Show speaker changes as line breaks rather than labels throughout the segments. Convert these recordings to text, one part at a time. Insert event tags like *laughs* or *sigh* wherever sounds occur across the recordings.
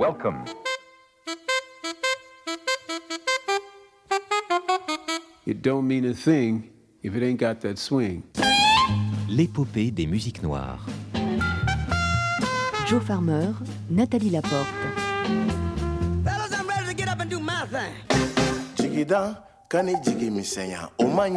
Welcome.
It don't mean a thing if it ain't got that swing.
L'épopée des musiques noires.
Joe Farmer, Nathalie Laporte.
Fellas, I'm ready to get up and do my thing.
jigida kani jigi misɛnya o man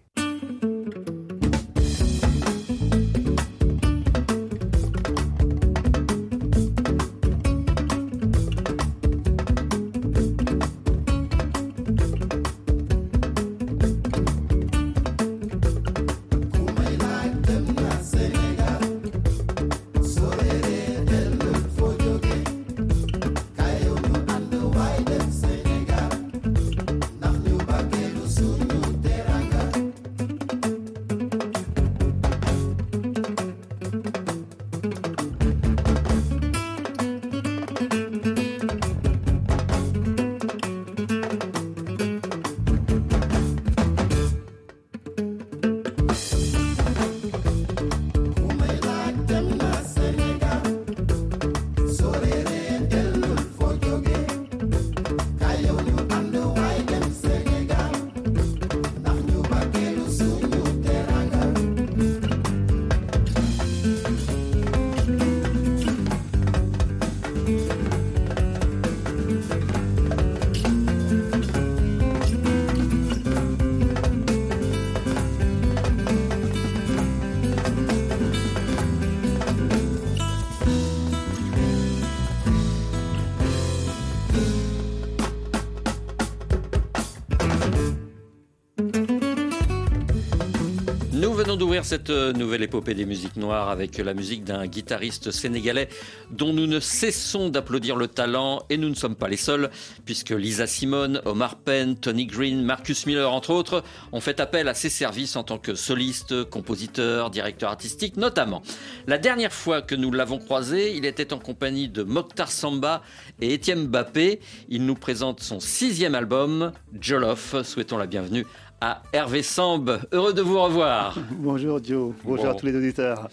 D'ouvrir cette euh, nouvelle épopée des musiques noires avec la musique d'un guitariste sénégalais dont nous ne cessons d'applaudir le talent et nous ne sommes pas les seuls puisque Lisa Simone, Omar Penn, Tony Green, Marcus Miller entre autres ont fait appel à ses services en tant que soliste, compositeur, directeur artistique notamment. La dernière fois que nous l'avons croisé, il était en compagnie de Mokhtar Samba et Étienne Mbappé. Il nous présente son sixième album, Jollof. Souhaitons la bienvenue à Hervé Samb. Heureux de vous revoir. *laughs*
Bonjour Joe, bonjour
Bon.
à tous les auditeurs.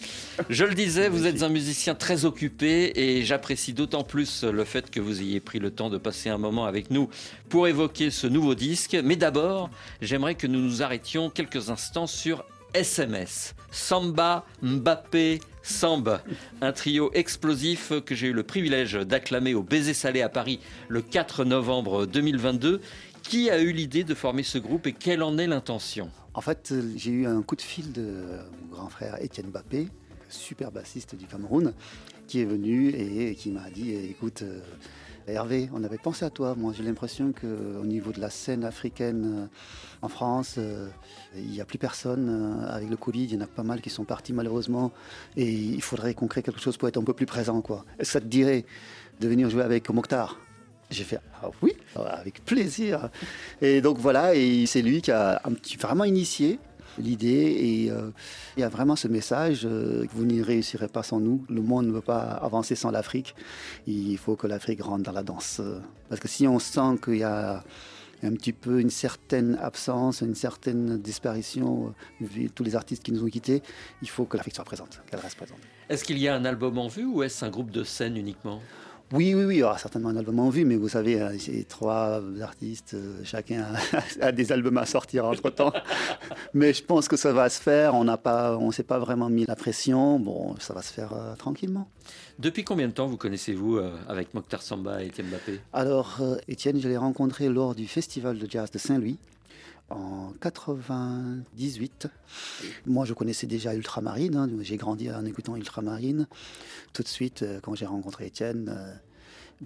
Je le disais, vous êtes un musicien très occupé et j'apprécie d'autant plus le fait que vous ayez pris le temps de passer un moment avec nous pour évoquer ce nouveau disque. Mais d'abord, j'aimerais que nous nous arrêtions quelques instants sur SMS. Samba, Mbappé, Samb, un trio explosif que j'ai eu le privilège d'acclamer au Baiser Salé à Paris le 4 novembre 2022. Qui a eu l'idée de former ce groupe et quelle en est l'intention?
En fait, euh, j'ai eu un coup de fil de mon grand frère Étienne Bappé, super bassiste du Cameroun, qui est venu et qui m'a dit écoute, euh, Hervé, on avait pensé à toi. Moi, j'ai l'impression qu'au niveau de la scène africaine euh, en France, il n'y a plus personne. Avec le Covid, il y en a pas mal qui sont partis malheureusement. Et il faudrait qu'on crée quelque chose pour être un peu plus présent. Ça te dirait de venir jouer avec Mokhtar? J'ai fait ah oui, avec plaisir. Et donc voilà, et c'est lui qui a vraiment initié l'idée et euh, il y a vraiment ce message euh, vous n'y réussirez pas sans nous. Le monde ne peut pas avancer sans l'Afrique. Il faut que l'Afrique rentre dans la danse. Parce que si on sent qu'il y a un petit peu une certaine absence, une certaine disparition, euh, vu tous les artistes qui nous ont quittés, il faut que l'Afrique soit présente, qu'elle reste présente.
Est-ce qu'il y a un album en vue ou est-ce un groupe de scène uniquement?
Oui, oui, oui, il y aura certainement un album en vue, mais vous savez, euh, c'est trois artistes, euh, chacun a, *laughs* a des albums à sortir entre-temps. *laughs* mais je pense que ça va se faire, on n'a pas, on s'est pas vraiment mis la pression, bon, ça va se faire euh, tranquillement.
Depuis combien de temps vous connaissez-vous euh, avec Mokhtar Samba et Étienne Mbappé
Alors, euh, Étienne, je l'ai rencontré lors du Festival de jazz de Saint-Louis en 98. Moi, je connaissais déjà Ultramarine, hein, j'ai grandi en écoutant Ultramarine. Tout de suite, euh, quand j'ai rencontré Étienne, euh,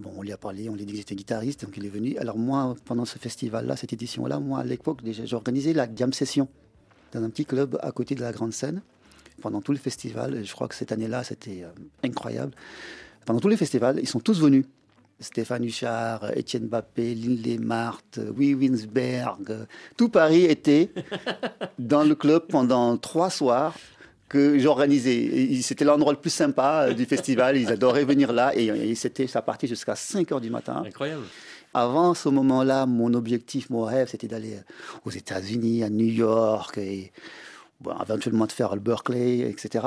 on lui a parlé, on lui a dit que j'étais guitariste, donc il est venu. Alors moi, pendant ce festival-là, cette édition-là, moi, à l'époque, déjà, j'organisais la jam session dans un petit club à côté de la grande scène pendant tout le festival. Je crois que cette année-là, c'était euh, incroyable. Pendant tous les festivals, ils sont tous venus. Stéphane Huchard, Étienne Bappé, Lindley Marthe, Wee Winsberg, euh, tout Paris était *laughs* dans le club pendant trois soirs que j'organisais. C'était l'endroit le plus sympa euh, du festival. Ils adoraient venir là et, et c'était ça partait jusqu'à 5 heures du matin.
Incroyable.
Avant ce moment-là, mon objectif, mon rêve, c'était d'aller aux États-Unis, à New York, et bon, éventuellement de faire le Berkeley, etc.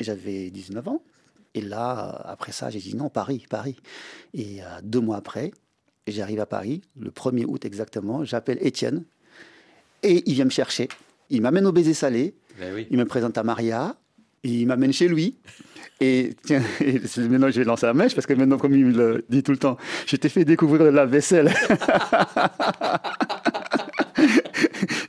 J'avais 19 ans. Et là, après ça, j'ai dit non, Paris, Paris. Et euh, deux mois après, j'arrive à Paris, le 1er août exactement, j'appelle Étienne, et il vient me chercher. Il m'amène au baiser salé,
Ben oui.
il me présente à Maria, il m'amène chez lui. Et tiens, *laughs* et maintenant je vais lancer la mèche parce que maintenant, comme il me le dit tout le temps, je t'ai fait découvrir la vaisselle. *laughs*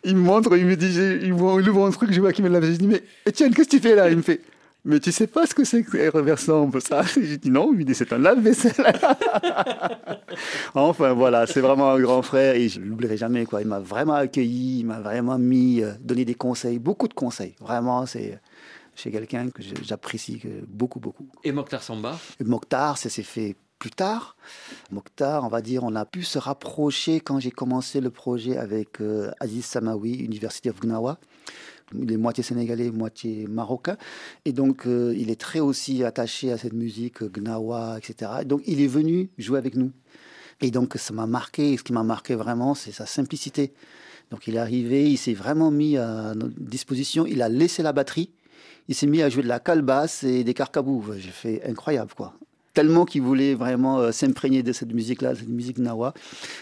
il me montre, il me dit, il ouvre un truc, je vois qu'il me lave. Je dis, mais Etienne, qu'est-ce que tu fais là? Il me fait, mais tu sais pas ce que c'est que les reversants, ça *laughs* J'ai dit non, il me dit, c'est un lave-vaisselle. *laughs* enfin voilà, c'est vraiment un grand frère et je ne l'oublierai jamais. Quoi. Il m'a vraiment accueilli, il m'a vraiment mis, euh, donné des conseils, beaucoup de conseils. Vraiment, c'est chez quelqu'un que j'apprécie beaucoup, beaucoup.
Et Mokhtar Samba?
Et Mokhtar, ça s'est fait plus tard. Mokhtar, on va dire, on a pu se rapprocher quand j'ai commencé le projet avec euh, Aziz Samawi, Université of Gnawa. Il est moitié sénégalais, moitié marocain. Et donc, euh, il est très aussi attaché à cette musique euh, Gnawa, etc. Et donc, il est venu jouer avec nous. Et donc, ça m'a marqué. Et ce qui m'a marqué vraiment, c'est sa simplicité. Donc, il est arrivé, il s'est vraiment mis à notre disposition. Il a laissé la batterie. Il s'est mis à jouer de la calebasse et des carcabous. J'ai fait incroyable, quoi. Tellement qu'il voulait vraiment euh, s'imprégner de cette musique-là, cette musique nawa.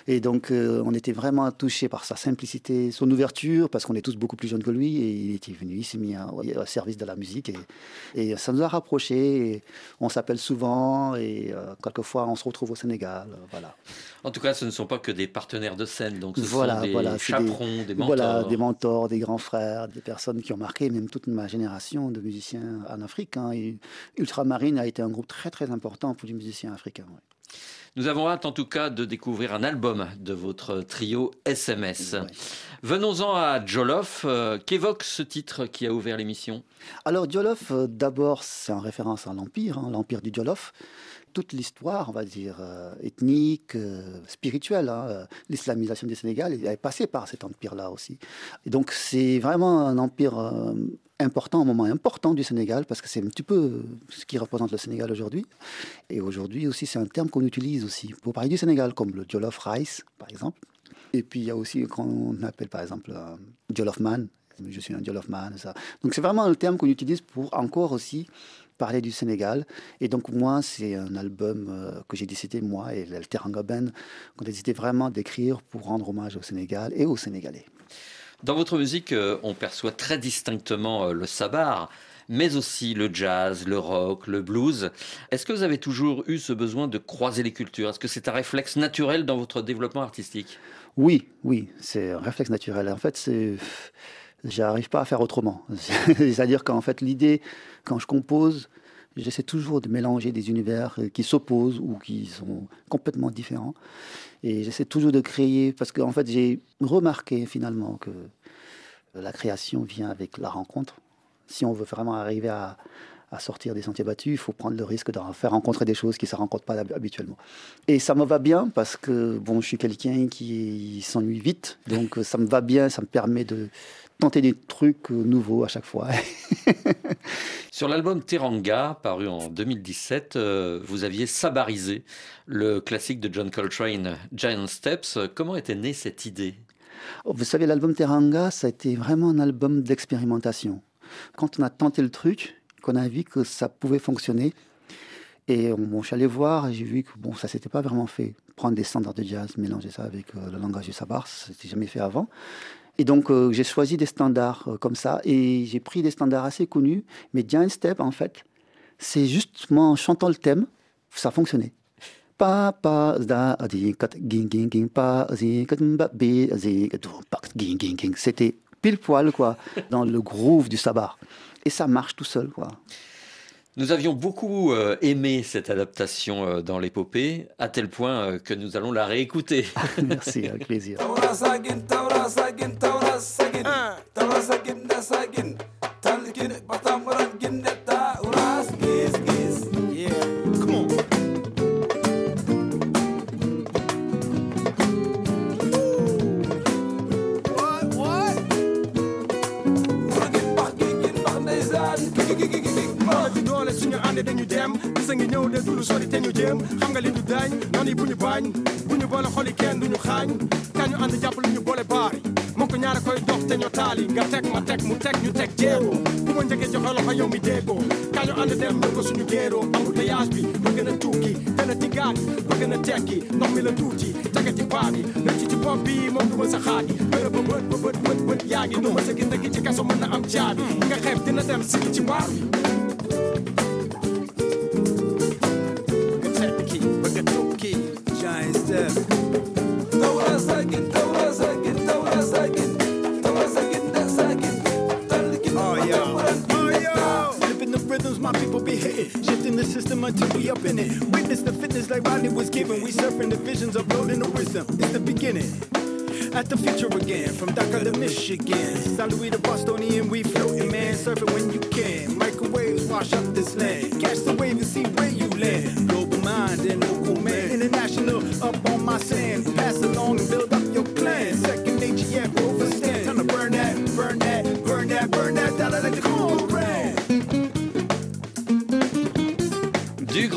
Et donc, euh, on était vraiment touchés par sa simplicité, son ouverture, parce qu'on est tous beaucoup plus jeunes que lui. Et il était venu, il s'est mis au service de la musique. Et, et ça nous a rapprochés. et on s'appelle souvent. Et euh, quelquefois, on se retrouve au Sénégal. voilà.
En tout cas, ce ne sont pas que des partenaires de scène, donc ce
Voilà,
sont des
voilà, des-
chaperons, des, mentors.
Voilà, des mentors, des grands frères, des personnes qui ont marqué même toute ma génération de musiciens en Afrique. hein. Et Ultramarine a été un groupe très très important pour les musiciens africains. ouais.
Nous avons hâte en tout cas de découvrir un album de votre trio SMS.
Ouais.
Venons-en à Jolof. Euh, Qu'évoque ce titre qui a ouvert l'émission?
Alors Jolof, euh, d'abord, c'est en référence à l'Empire, hein, l'Empire du Jolof. Toute l'histoire, on va dire, euh, ethnique, spirituelle, hein, l'islamisation du Sénégal, elle est passée par cet empire-là aussi. Et donc c'est vraiment un empire important, un moment important du Sénégal, parce que c'est un petit peu ce qui représente le Sénégal aujourd'hui. Et aujourd'hui aussi, c'est un terme qu'on utilise aussi pour parler du Sénégal, comme le Jollof Rice, par exemple. Et puis il y a aussi qu'on appelle par exemple euh, Jollof Man. Je suis un Jollof Man. Ça. Donc c'est vraiment un terme qu'on utilise pour encore aussi parler du Sénégal. Et donc moi, c'est un album euh, que j'ai décidé, moi et le Teranga Band, qu'on a décidé vraiment d'écrire pour rendre hommage au Sénégal et aux Sénégalais.
Dans votre musique, euh, on perçoit très distinctement euh, le sabar, mais aussi le jazz, le rock, le blues. Est-ce que vous avez toujours eu ce besoin de croiser les cultures? Est-ce que c'est un réflexe naturel dans votre développement artistique?
Oui, oui, c'est un réflexe naturel. En fait, c'est. J'arrive pas à faire autrement. *laughs* C'est-à-dire qu'en fait, l'idée, quand je compose, j'essaie toujours de mélanger des univers euh, qui s'opposent ou qui sont complètement différents. Et j'essaie toujours de créer, parce qu'en fait, j'ai remarqué finalement que la création vient avec la rencontre. Si on veut vraiment arriver à, sortir des sentiers battus, il faut prendre le risque de faire rencontrer des choses qui ne se rencontrent pas hab- habituellement. Et ça me va bien parce que bon, je suis quelqu'un qui s'ennuie vite, donc ça me va bien, ça me permet de tenter des trucs euh, nouveaux à chaque fois. *laughs*
Sur l'album Teranga, paru en 2017, euh, vous aviez sabarisé le classique de John Coltrane, Giant Steps. Comment était née cette idée?
Oh, Vous savez, l'album Teranga, ça a été vraiment un album d'expérimentation. Quand on a tenté le truc, qu'on a vu que ça pouvait fonctionner, et on, bon, je suis allé voir et j'ai vu que bon, ça s'était pas vraiment fait. Prendre des standards de jazz, mélanger ça avec euh, le langage du sabar, ça s'était jamais fait avant. Et donc euh, j'ai choisi des standards euh, comme ça et j'ai pris des standards assez connus. Mais Giant Step, en fait, c'est justement en chantant le thème, ça fonctionnait. C'était pile poil quoi dans le groove du sabar et ça marche tout seul quoi.
Nous avions beaucoup euh, aimé cette adaptation euh, dans l'épopée, à tel point euh, que nous allons la réécouter. *laughs*
Merci avec plaisir.
Doole suñu ànd dañu dem. Bisa ngi ñëw de dulu sori te ñu jéem. Xam nga li du dañ noonu bu ñu bañ. Bu ñu
ñu boole xoli kenn duñu xaañ. Kañu ànd jàppale ñu boole baari. Moo ko ñaara koy dox te ñoo taali. Nga teg ma teg mu teg ñu teg jéego. Ku ma njëkkee joxe loxo yow mi déggoo. Kañu ànd dem ñu ko suñu géeroo embouteillage bi bëgg na tukki. Gën a tigaat bëgg na tekki. Ndox mi la tuuti ci bi. Rëcc ci bopp bi moom du ba bët ba bët bët bët yaa ngi du sa ci kaso mën na am nga xeeb dina dem ci baar bi
Witness the system until we up in it Weakness the fitness like Rodney was given. We surfing the visions, uploading the wisdom. It's the beginning. At the future again, from Dhaka to Michigan. St. Louis to Bostonian, we floating, man. Surfing when you can. Microwaves wash up this land. Catch the wave and see where you land. Global mind and local man. International, up on my sand. Pass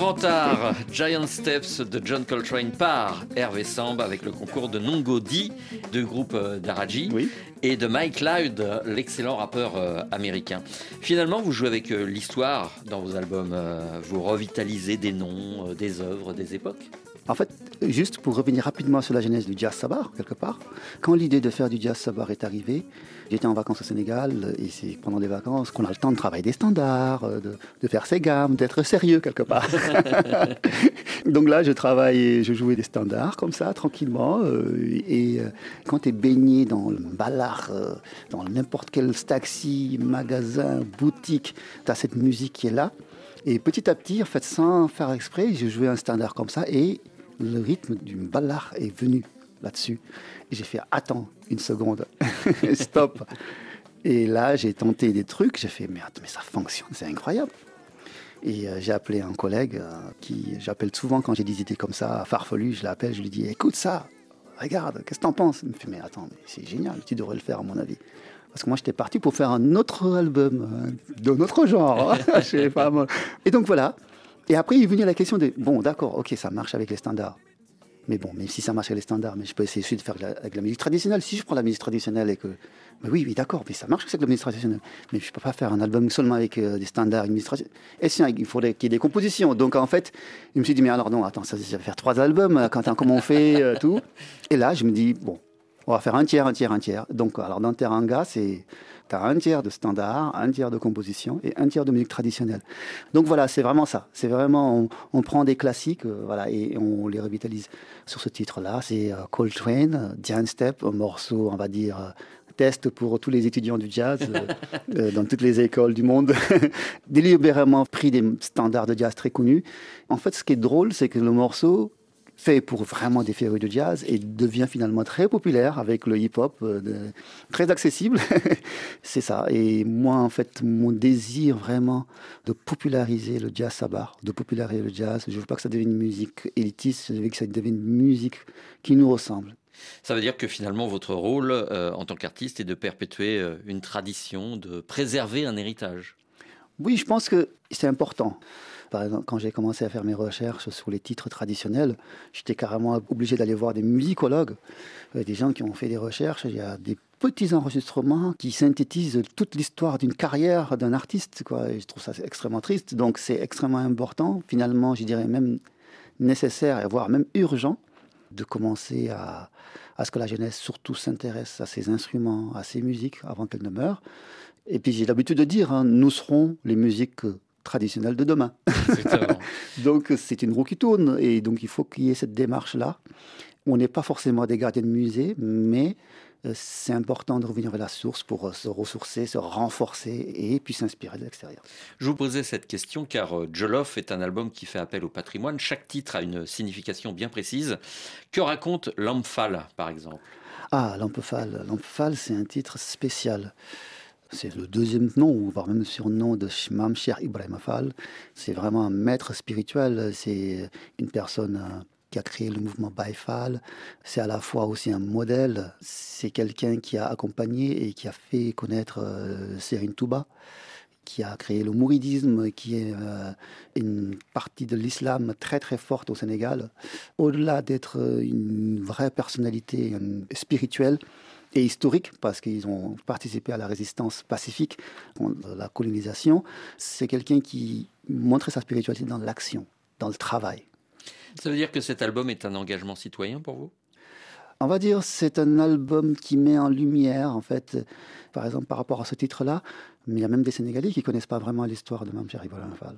Art, Giant Steps de John Coltrane par Hervé Samb avec le concours de Nongo Di du groupe euh, Daraji
Oui.
et de Mike Loud, l'excellent rappeur euh, américain. Finalement, vous jouez avec euh, l'histoire dans vos albums, vous revitalisez des noms, des œuvres, des époques?
En fait, juste pour revenir rapidement sur la genèse du jazz sabar, quelque part, quand l'idée de faire du jazz sabar est arrivée, j'étais en vacances au Sénégal et c'est pendant les vacances qu'on a le temps de travailler des standards, euh, de, de faire ses gammes, d'être sérieux quelque part. *laughs* Donc là, je travaillais, je jouais des standards comme ça, tranquillement. euh, et euh, quand tu es baigné dans le ballard, dans n'importe quel taxi, magasin, boutique, tu as cette musique qui est là. Et petit à petit, en fait, sans faire exprès, j'ai joué un standard comme ça et le rythme du ballard est venu là-dessus. J'ai fait attends une seconde, *laughs* stop. Et là, j'ai tenté des trucs, j'ai fait mais mais ça fonctionne, c'est incroyable. Et euh, j'ai appelé un collègue euh, qui j'appelle souvent quand j'ai des idées comme ça, farfelues, je l'appelle, je lui dis écoute ça, regarde, qu'est-ce que t'en penses? Il me fait mais attends, c'est génial, tu devrais le faire à mon avis. Parce que moi, j'étais parti pour faire un autre album euh, d'un autre genre. *laughs* Pas. Et donc voilà. Et après, il est venu la question de bon, d'accord, ok, ça marche avec les standards. Mais bon, même si ça marche avec les standards, mais je peux essayer aussi de faire avec la musique traditionnelle. Si je prends la musique traditionnelle et que. Mais oui, oui, d'accord, mais ça marche avec la musique traditionnelle. Mais je ne peux pas faire un album seulement avec euh, des standards, une musique traditionnelle. Et sinon, il faudrait qu'il y ait des compositions. Donc en fait, je me suis dit, mais alors non, attends, ça, ça va faire trois albums, euh, Quentin, comment on fait, euh, tout? Et là, je me dis, bon, on va faire un tiers, un tiers, un tiers. Donc, alors dans Teranga, c'est. Tu as un tiers de standard, un tiers de composition et un tiers de musique traditionnelle. Donc voilà, c'est vraiment ça. C'est vraiment, on, on prend des classiques euh, voilà, et on les revitalise. Sur ce titre-là, c'est euh, Coltrane, euh, Giant Step, un morceau, on va dire, euh, test pour tous les étudiants du jazz euh, *laughs* euh, dans toutes les écoles du monde. *laughs* Délibérément pris des standards de jazz très connus. En fait, ce qui est drôle, c'est que le morceau fait pour vraiment des férus de jazz et devient finalement très populaire avec le hip-hop, euh, très accessible. *laughs* c'est ça. Et moi, en fait, mon désir vraiment de populariser le jazz sabar, de populariser le jazz, je veux pas que ça devienne une musique élitiste, je veux que ça devienne une musique qui nous ressemble.
Ça veut dire que finalement, votre rôle euh, en tant qu'artiste est de perpétuer euh, une tradition, de préserver un héritage.
Oui, je pense que c'est important. Par exemple, quand j'ai commencé à faire mes recherches sur les titres traditionnels, j'étais carrément obligé d'aller voir des musicologues, euh, des gens qui ont fait des recherches. Il y a des petits enregistrements qui synthétisent toute l'histoire d'une carrière d'un artiste. Quoi. Je trouve ça extrêmement triste. Donc c'est extrêmement important, finalement, je dirais même nécessaire, voire même urgent, de commencer à, à ce que la jeunesse surtout s'intéresse à ces instruments, à ces musiques, avant qu'elles ne meurent. Et puis j'ai l'habitude de dire, hein, nous serons les musiques euh, traditionnelles de demain. *laughs* Donc c'est une roue qui tourne, et donc il faut qu'il y ait cette démarche-là. On n'est pas forcément des gardiens de musée, mais euh, c'est important de revenir vers la source pour euh, se ressourcer, se renforcer et puis s'inspirer de l'extérieur.
Je vous posais cette question car Jollof est un album qui fait appel au patrimoine. Chaque titre a une signification bien précise. Que raconte L'Amphal, par exemple?
Ah. Lampefal, c'est un titre spécial. C'est le deuxième nom, voire même surnom de Shimam Cher Ibrahim Afal. C'est vraiment un maître spirituel. C'est une personne euh, qui a créé le mouvement Baïfal. C'est à la fois aussi un modèle. C'est quelqu'un qui a accompagné et qui a fait connaître euh, Serine Touba. qui a créé le mouridisme, qui est euh, une partie de l'islam très très forte au Sénégal. Au-delà d'être euh, une vraie personnalité spirituelle et historique, parce qu'ils ont participé à la résistance pacifique contre la colonisation, c'est quelqu'un qui montrait sa spiritualité dans l'action, dans le travail.
Ça veut dire que cet album est un engagement citoyen pour vous?
On va dire c'est un album qui met en lumière, en fait, par exemple par rapport à ce titre-là, mais il y a même des Sénégalais qui connaissent pas vraiment l'histoire de Mme Chéribola Fall.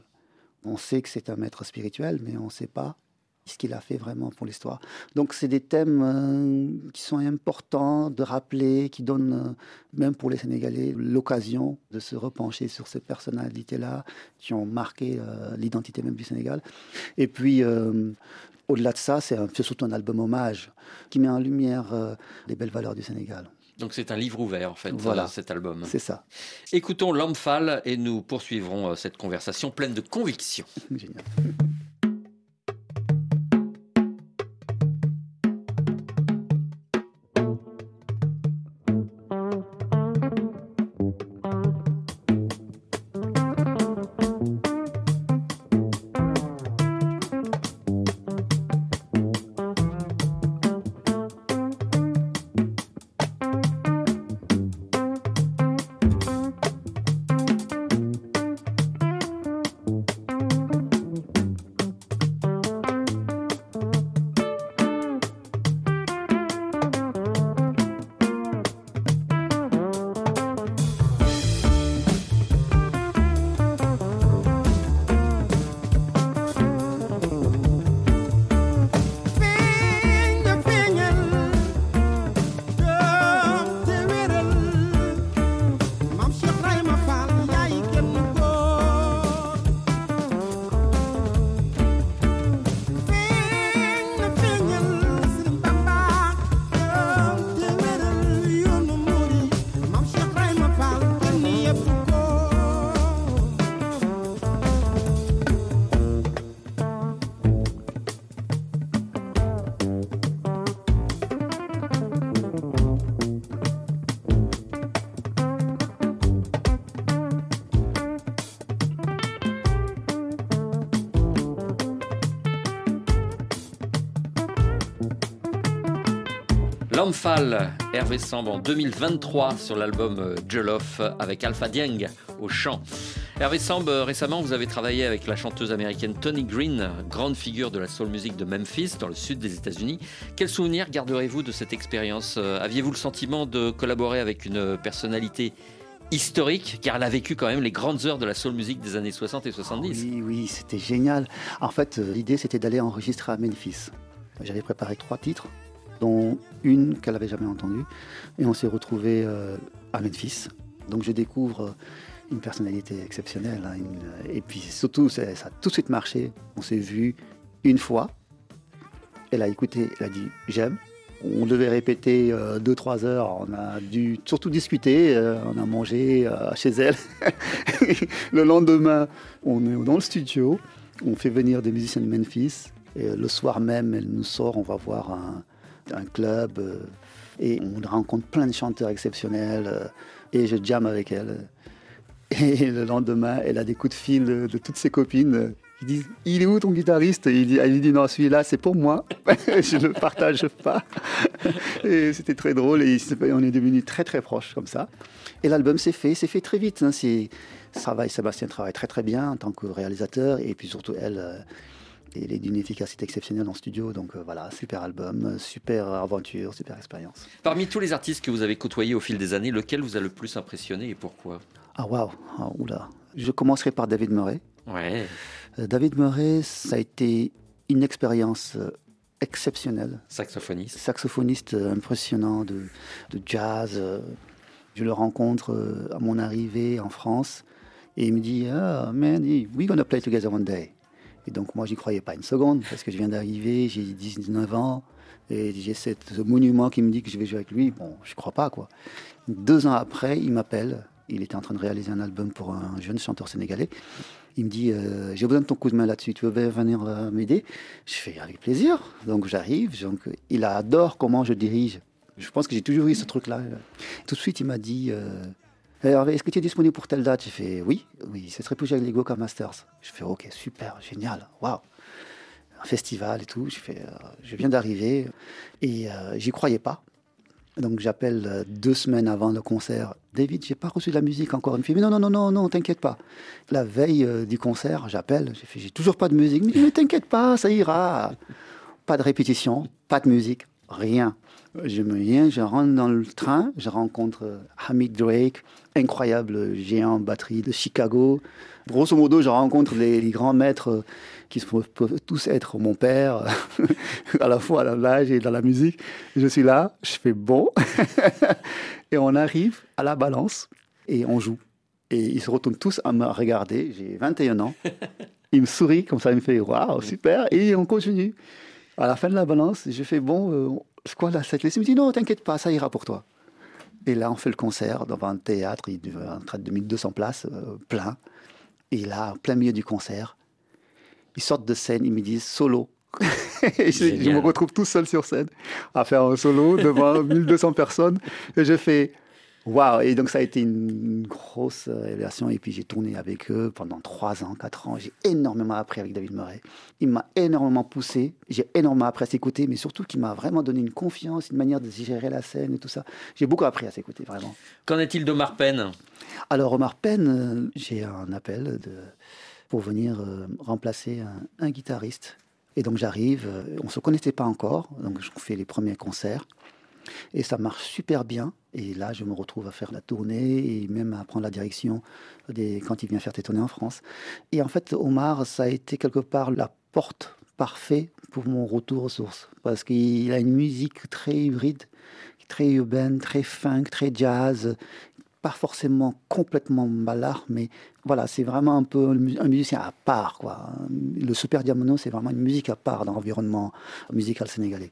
On sait que c'est un maître spirituel, mais on ne sait pas ce qu'il a fait vraiment pour l'histoire. Donc c'est des thèmes euh, qui sont importants de rappeler, qui donnent, euh, même pour les Sénégalais, l'occasion de se repencher sur ces personnalités-là qui ont marqué euh, l'identité même du Sénégal. Et puis, au-delà de ça, c'est surtout un album hommage qui met en lumière les belles valeurs du Sénégal.
Donc c'est un livre ouvert en fait,
Voilà.
cet album.
C'est ça.
Écoutons L'Amphal et nous poursuivrons cette conversation pleine de conviction. *laughs*
Génial.
Hervé Samb en 2023 sur l'album euh, Jollof avec Alpha Dieng au chant. Hervé Samb, euh, récemment vous avez travaillé avec la chanteuse américaine Tony Green, grande figure de la soul music de Memphis dans le sud des États-Unis. Quel souvenir garderez-vous de cette expérience Euh, Aviez-vous le sentiment de collaborer avec une personnalité historique, car elle a vécu quand même les grandes heures de la soul music des années 60 et 70
Oui, oui, c'était génial. En fait, euh, l'idée, c'était d'aller enregistrer à Memphis. J'avais préparé trois titres, dont une qu'elle n'avait jamais entendue. Et on s'est retrouvés euh, à Memphis. Donc je découvre euh, une personnalité exceptionnelle. hein, et puis surtout, ça, a tout de suite marché. On s'est vu une fois. Elle a écouté, elle a dit j'aime. On devait répéter euh, deux, trois heures. On a dû surtout discuter. euh, on a mangé euh, chez elle. *laughs* le lendemain, on est dans le studio. On fait venir des musiciens de Memphis. Et euh, le soir même, elle nous sort. On va voir un, un club. euh, et on rencontre plein de chanteurs exceptionnels. euh, et je jam avec elle. *laughs* Et le lendemain, elle a des coups de fil de, toutes ses copines. Ils disent Il est où ton guitariste? Et il dit, Elle lui dit Non, celui-là, c'est pour moi. *laughs* je ne le partage pas. *laughs* Et c'était très drôle. Et on est devenus très, très proches comme ça. Et l'album s'est fait. C'est fait très vite. hein. Travaille, Sébastien travaille très, très bien en tant que réalisateur. Et puis surtout, elle. Elle est d'une efficacité exceptionnelle en studio. Donc euh, voilà, super album, super aventure, super expérience.
Parmi tous les artistes que vous avez côtoyés au fil des années, lequel vous a le plus impressionné et pourquoi?
Ah waouh, Ah, oula. Je commencerai par David Murray.
Ouais.
Euh, David Murray, ça a été une expérience euh, exceptionnelle.
Saxophoniste.
Saxophoniste impressionnant de, de jazz. Je le rencontre à mon arrivée en France et il me dit Ah, man, we're gonna play together one day. Et donc, moi, j'y croyais pas une seconde parce que je viens d'arriver, j'ai 19 ans et j'ai ce monument qui me dit que je vais jouer avec lui. Bon, je crois pas, quoi. Deux ans après, il m'appelle. Il était en train de réaliser un album pour un jeune chanteur sénégalais. Il me dit euh, J'ai besoin de ton coup de main là-dessus. Tu veux venir euh, m'aider? Je fais avec plaisir. Donc j'arrive. Donc, il adore comment je dirige. Je pense que j'ai toujours eu ce truc-là. Tout de suite, il m'a dit euh, est-ce que tu es disponible pour telle date? J'ai fait oui, oui, ce serait plus avec les Goka Masters. Je fais ok, super, génial, waouh. Un festival et tout. Je fais, euh, je viens d'arriver et euh, j'y croyais pas. Donc j'appelle euh, deux semaines avant le concert. David, j'ai pas reçu de la musique encore. Il me fait, mais non, non, non, non, non, t'inquiète pas. La veille euh, du concert, j'appelle. J'ai toujours pas de musique. Dit, mais t'inquiète pas, ça ira. Pas de répétition, pas de musique, rien. Je me viens, je rentre dans le train, je rencontre Hamid Drake, incroyable géant en batterie de Chicago. Grosso modo, je rencontre les, les grands maîtres qui se- peuvent tous être mon père, *laughs* à la fois dans l'âge et dans la musique. Je suis là, je fais bon, *laughs* et on arrive à la balance et on joue. Et ils se retournent tous à me regarder. J'ai 21 ans. *laughs* Ils me sourient comme ça, ils me font waouh, super. Et on continue. À la fin de la balance, je fais bon, euh, c'est quoi la setlist Il me dit non, t'inquiète pas, ça ira pour toi. Et là, on fait le concert devant un théâtre, il devait être de 1200 places, euh, plein. Et là, en plein milieu du concert, ils sortent de scène, ils me disent solo. *laughs* Et je, je me retrouve tout seul sur scène à faire un solo devant *laughs* 1200 personnes. Et je fais waouh! Et donc, ça a été une grosse euh, révélation. Et puis, j'ai tourné avec eux pendant 3 ans, 4 ans. J'ai énormément appris avec David Murray. Il m'a énormément poussé. J'ai énormément appris à s'écouter, mais surtout qu'il m'a vraiment donné une confiance, une manière de gérer la scène et tout ça. J'ai beaucoup appris à s'écouter, vraiment.
Qu'en est-il d'Omar Penn?
Alors, Omar Penn, euh, j'ai un appel de, pour venir euh, remplacer un, un guitariste. Et donc, j'arrive, on ne se connaissait pas encore, donc je fais les premiers concerts. Et ça marche super bien. Et là, je me retrouve à faire la tournée et même à prendre la direction des, quand il vient faire tes tournées en France. Et en fait, Omar, ça a été quelque part la porte parfaite pour mon retour aux sources. Parce qu'il a une musique très hybride, très urbaine, très funk, très jazz. Pas forcément complètement ballard, mais voilà, c'est vraiment un peu un mu- un musicien à part. Le Super Diamono, c'est vraiment une musique à part dans l'environnement musical sénégalais.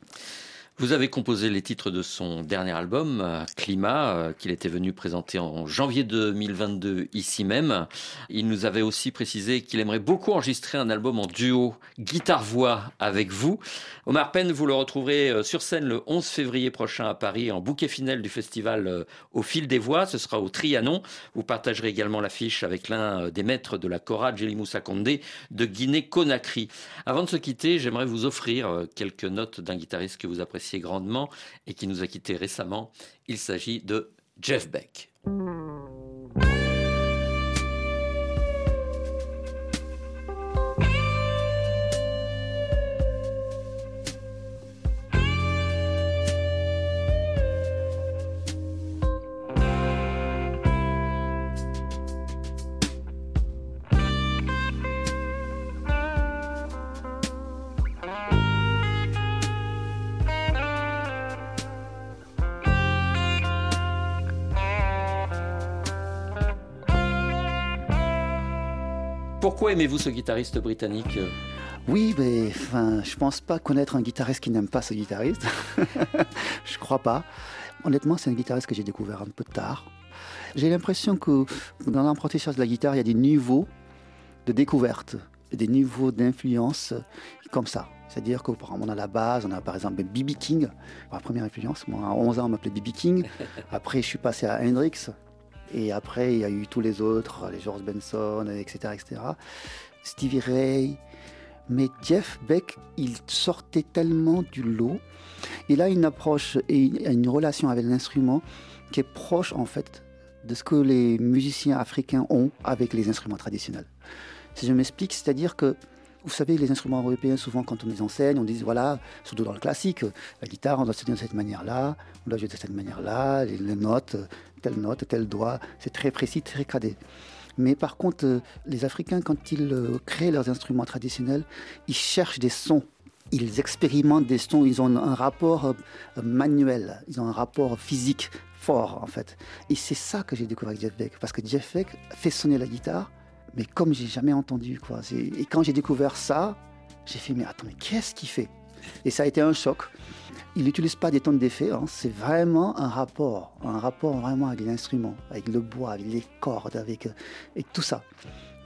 Vous avez composé les titres de son dernier album, euh, Climat, euh, qu'il était venu présenter en janvier 2022 ici même. Il nous avait aussi précisé qu'il aimerait beaucoup enregistrer un album en duo guitare-voix avec vous. Omar Penn, vous le retrouverez euh, sur scène le 11 février prochain à Paris en bouquet final du festival Au fil des voix. Ce sera au Trianon. Vous partagerez également l'affiche avec l'un des maîtres de la Cora, Jelly Moussa Condé de Guinée-Conakry. Avant de se quitter, j'aimerais vous offrir quelques notes d'un guitariste que vous appréciez grandement et qui nous a quittés récemment. Il s'agit de Jeff Beck. Pourquoi aimez-vous ce guitariste britannique?
Oui, mais enfin, je pense pas connaître un guitariste qui n'aime pas ce guitariste. *laughs* je crois pas. Honnêtement, c'est un guitariste que j'ai découvert un peu tard. J'ai l'impression que dans l'apprentissage de la guitare, il y a des niveaux de découverte, des niveaux d'influence comme ça. C'est-à-dire que par exemple, on a la base, on a par exemple B.B. King, ma première influence. Moi, à 11 ans, on m'appelait B.B. King. *laughs* Après, je suis passé à Hendrix. Et après, il y a eu tous les autres, les George Benson, etc. etc. Stevie Ray. Mais Jeff Beck, il sortait tellement du lot. Il a une approche et une relation avec l'instrument qui est proche, en fait, de ce que les musiciens africains ont avec les instruments traditionnels. Si je m'explique, c'est-à-dire que vous savez, les instruments européens, souvent, quand on les enseigne, on dit, voilà, surtout dans le classique, la guitare, on doit se de cette manière-là, on doit jouer de cette manière-là, les, les notes, telle note, tel doigt, c'est très précis, très cadré. Mais par contre, euh, les Africains, quand ils euh, créent leurs instruments traditionnels, ils cherchent des sons. Ils expérimentent des sons, ils ont un rapport euh, manuel, ils ont un rapport physique fort, en fait. Et c'est ça que j'ai découvert avec Jeff Beck, parce que Jeff Beck fait sonner la guitare, mais comme j'ai jamais entendu. Quoi. Et quand j'ai découvert ça, j'ai fait, mais attends, mais qu'est-ce qu'il fait? Et ça a été un choc. Il n'utilise pas des tonnes d'effets, hein. c'est vraiment un rapport, un rapport vraiment avec l'instrument, avec le bois, avec les cordes, avec, euh, tout ça,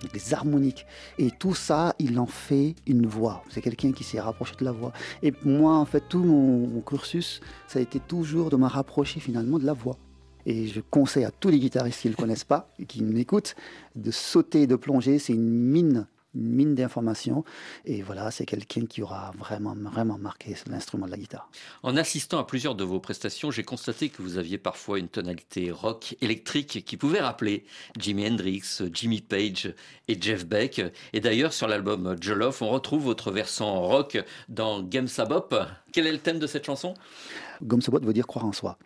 avec les harmoniques. Et tout ça, il en fait une voix. C'est quelqu'un qui s'est rapproché de la voix. Et moi, en fait, tout mon, mon cursus, ça a été toujours de me rapprocher finalement de la voix. Et je conseille à tous les guitaristes qui ne le connaissent pas et qui m'écoutent de sauter, de plonger. C'est une mine mine d'informations. Et voilà, c'est quelqu'un qui aura vraiment, vraiment marqué l'instrument de la guitare.
En assistant à plusieurs de vos prestations, j'ai constaté que vous aviez parfois une tonalité rock électrique qui pouvait rappeler Jimi Hendrix, Jimmy Page et Jeff Beck. Et d'ailleurs, sur l'album Jollof, on retrouve votre versant rock dans Game Sabop. Quel est le thème de cette chanson?
Gomme Sobot veut dire croire en soi.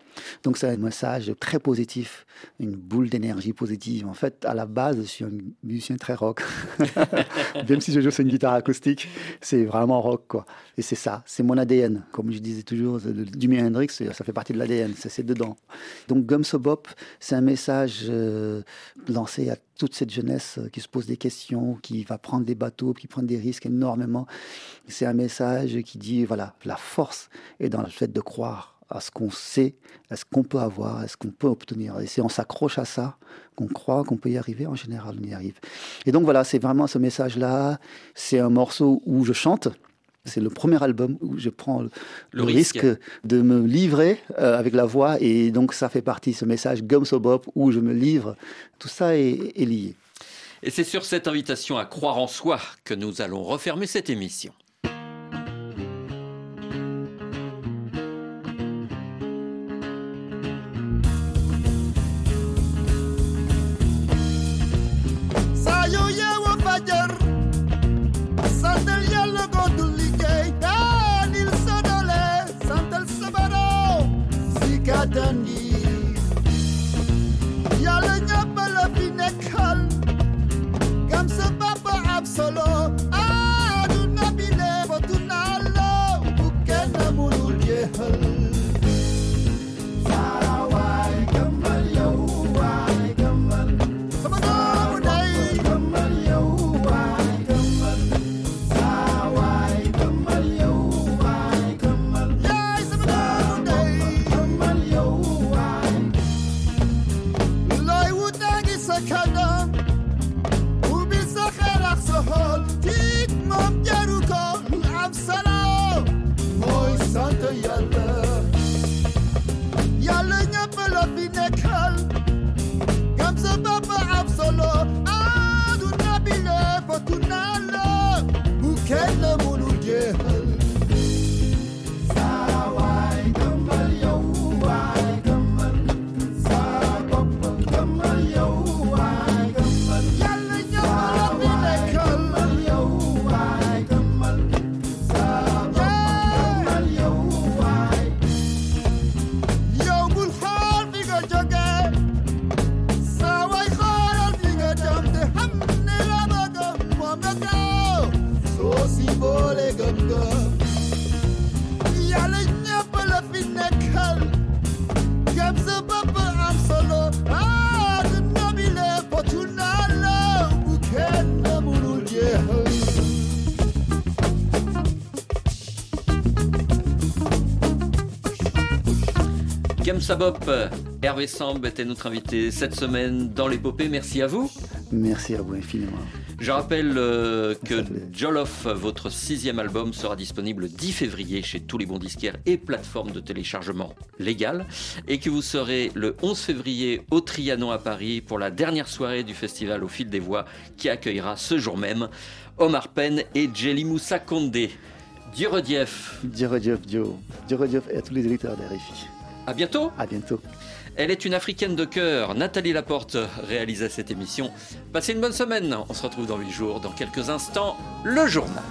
Donc c'est un message très positif, une boule d'énergie positive. En fait, à la base, je suis un musicien très rock. *laughs* Même si je joue sur une guitare acoustique, c'est vraiment rock, quoi. Et c'est ça, c'est mon ADN. Comme je disais toujours, Jimi Hendrix, ça fait partie de l'ADN, c'est dedans. Donc Gomme Sobop, c'est un message euh, lancé à toute cette jeunesse qui se pose des questions, qui va prendre des bateaux, qui prend des risques énormément. C'est un message qui dit, voilà, la force est dans le fait de croire à ce qu'on sait, à ce qu'on peut avoir, à ce qu'on peut obtenir. Et si on s'accroche à ça, qu'on croit qu'on peut y arriver, en général, on y arrive. Et donc voilà, c'est vraiment ce message-là. C'est un morceau où je chante. C'est le premier album où je prends le,
Le
risque.
risque.
de me livrer euh, avec la voix. Et donc ça fait partie, ce message Gum Sobop, où je me livre. Tout ça est, est lié.
Et c'est sur cette invitation à croire en soi que nous allons refermer cette émission.
Si
Sabop, Hervé Samb était notre invité cette semaine dans l'épopée. Merci à vous.
Merci à vous infiniment.
Je rappelle euh, que Jollof, votre sixième album, sera disponible le 10 février chez tous les bons disquaires et plateformes de téléchargement légales et que vous serez le 11 février au Trianon à Paris pour la dernière soirée du festival au fil des voix qui accueillera ce jour même Omar Penn et Jelly Moussa Condé.
Dieu. Dieu Dieu Dieu. Et à tous les éditeurs d'RFI.
À bientôt.
À bientôt.
Elle est une africaine de cœur. Nathalie Laporte réalisait cette émission. Passez une bonne semaine. On se retrouve dans 8 jours. Dans quelques instants, le journal.